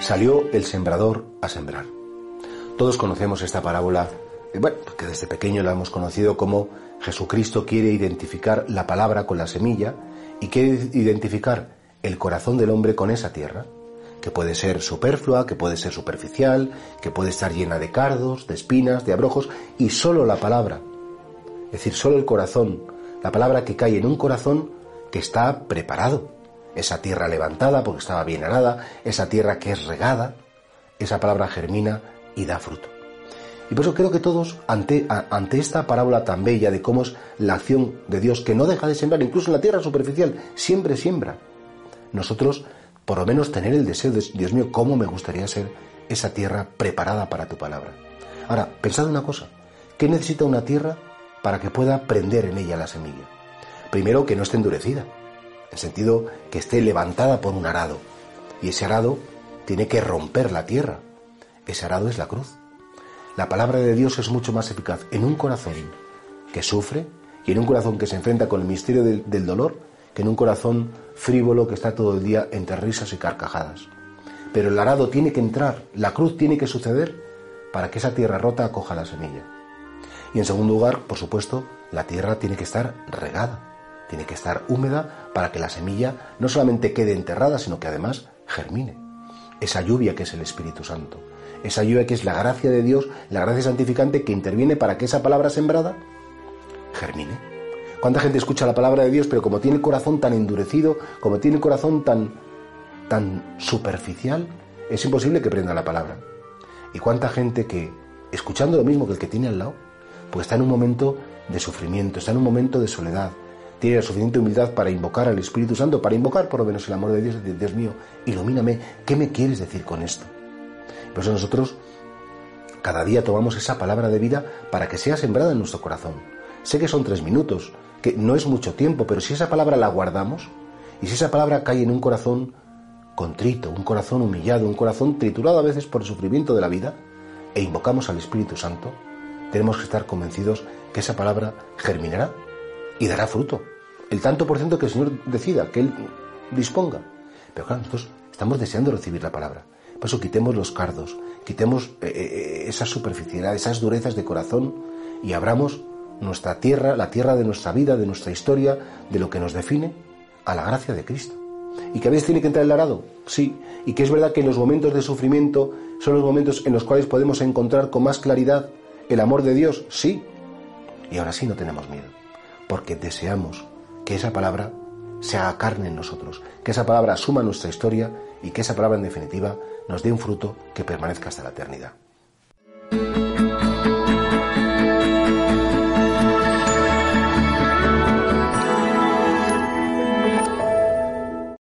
Salió el sembrador a sembrar. Todos conocemos esta parábola, eh, bueno, porque desde pequeño la hemos conocido como Jesucristo quiere identificar la palabra con la semilla y quiere identificar el corazón del hombre con esa tierra, que puede ser superflua, que puede ser superficial, que puede estar llena de cardos, de espinas, de abrojos, y solo la palabra, es decir, solo el corazón, la palabra que cae en un corazón que está preparado, esa tierra levantada porque estaba bien arada, esa tierra que es regada, esa palabra germina y da fruto. Y por eso creo que todos, ante, ante esta parábola tan bella de cómo es la acción de Dios, que no deja de sembrar, incluso en la tierra superficial, siempre siembra, nosotros por lo menos tener el deseo de, Dios mío, cómo me gustaría ser esa tierra preparada para tu palabra. Ahora, pensad una cosa, ¿qué necesita una tierra para que pueda prender en ella la semilla? Primero, que no esté endurecida, en sentido que esté levantada por un arado, y ese arado tiene que romper la tierra, ese arado es la cruz. La palabra de Dios es mucho más eficaz en un corazón que sufre y en un corazón que se enfrenta con el misterio del, dolor que en un corazón frívolo que está todo el día entre risas y carcajadas. Pero el arado tiene que entrar, la cruz tiene que suceder para que esa tierra rota acoja la semilla. Y en segundo lugar, por supuesto, la tierra tiene que estar regada, tiene que estar húmeda para que la semilla no solamente quede enterrada, sino que además germine. Esa lluvia que es el Espíritu Santo, esa lluvia que es la gracia de Dios, la gracia santificante que interviene para que esa palabra sembrada germine. ¿Cuánta gente escucha la palabra de Dios, pero como tiene el corazón tan endurecido, como tiene el corazón tan, tan superficial, es imposible que prenda la palabra? ¿Y cuánta gente que, escuchando lo mismo que el que tiene al lado, pues está en un momento de sufrimiento, está en un momento de soledad, tiene la suficiente humildad para invocar al Espíritu Santo, para invocar por lo menos el amor de Dios, de Dios mío, ilumíname, ¿qué me quieres decir con esto? Por eso nosotros cada día tomamos esa palabra de vida para que sea sembrada en nuestro corazón. Sé que son tres minutos, que no es mucho tiempo, pero si esa palabra la guardamos y si esa palabra cae en un corazón contrito, un corazón humillado, un corazón triturado a veces por el sufrimiento de la vida, e invocamos al Espíritu Santo, tenemos que estar convencidos que esa palabra germinará y dará fruto. El tanto por ciento que el Señor decida, que Él disponga. Pero claro, nosotros estamos deseando recibir la palabra. Por eso quitemos los cardos, quitemos eh, eh, esa superficialidad, esas durezas de corazón y abramos nuestra tierra, la tierra de nuestra vida, de nuestra historia, de lo que nos define, a la gracia de Cristo. ¿Y que a veces tiene que entrar el arado? Sí. Y que es verdad que en los momentos de sufrimiento son los momentos en los cuales podemos encontrar con más claridad el amor de Dios? Sí. Y ahora sí no tenemos miedo, porque deseamos que esa palabra se haga carne en nosotros, que esa palabra asuma nuestra historia y que esa palabra en definitiva nos dé un fruto que permanezca hasta la eternidad.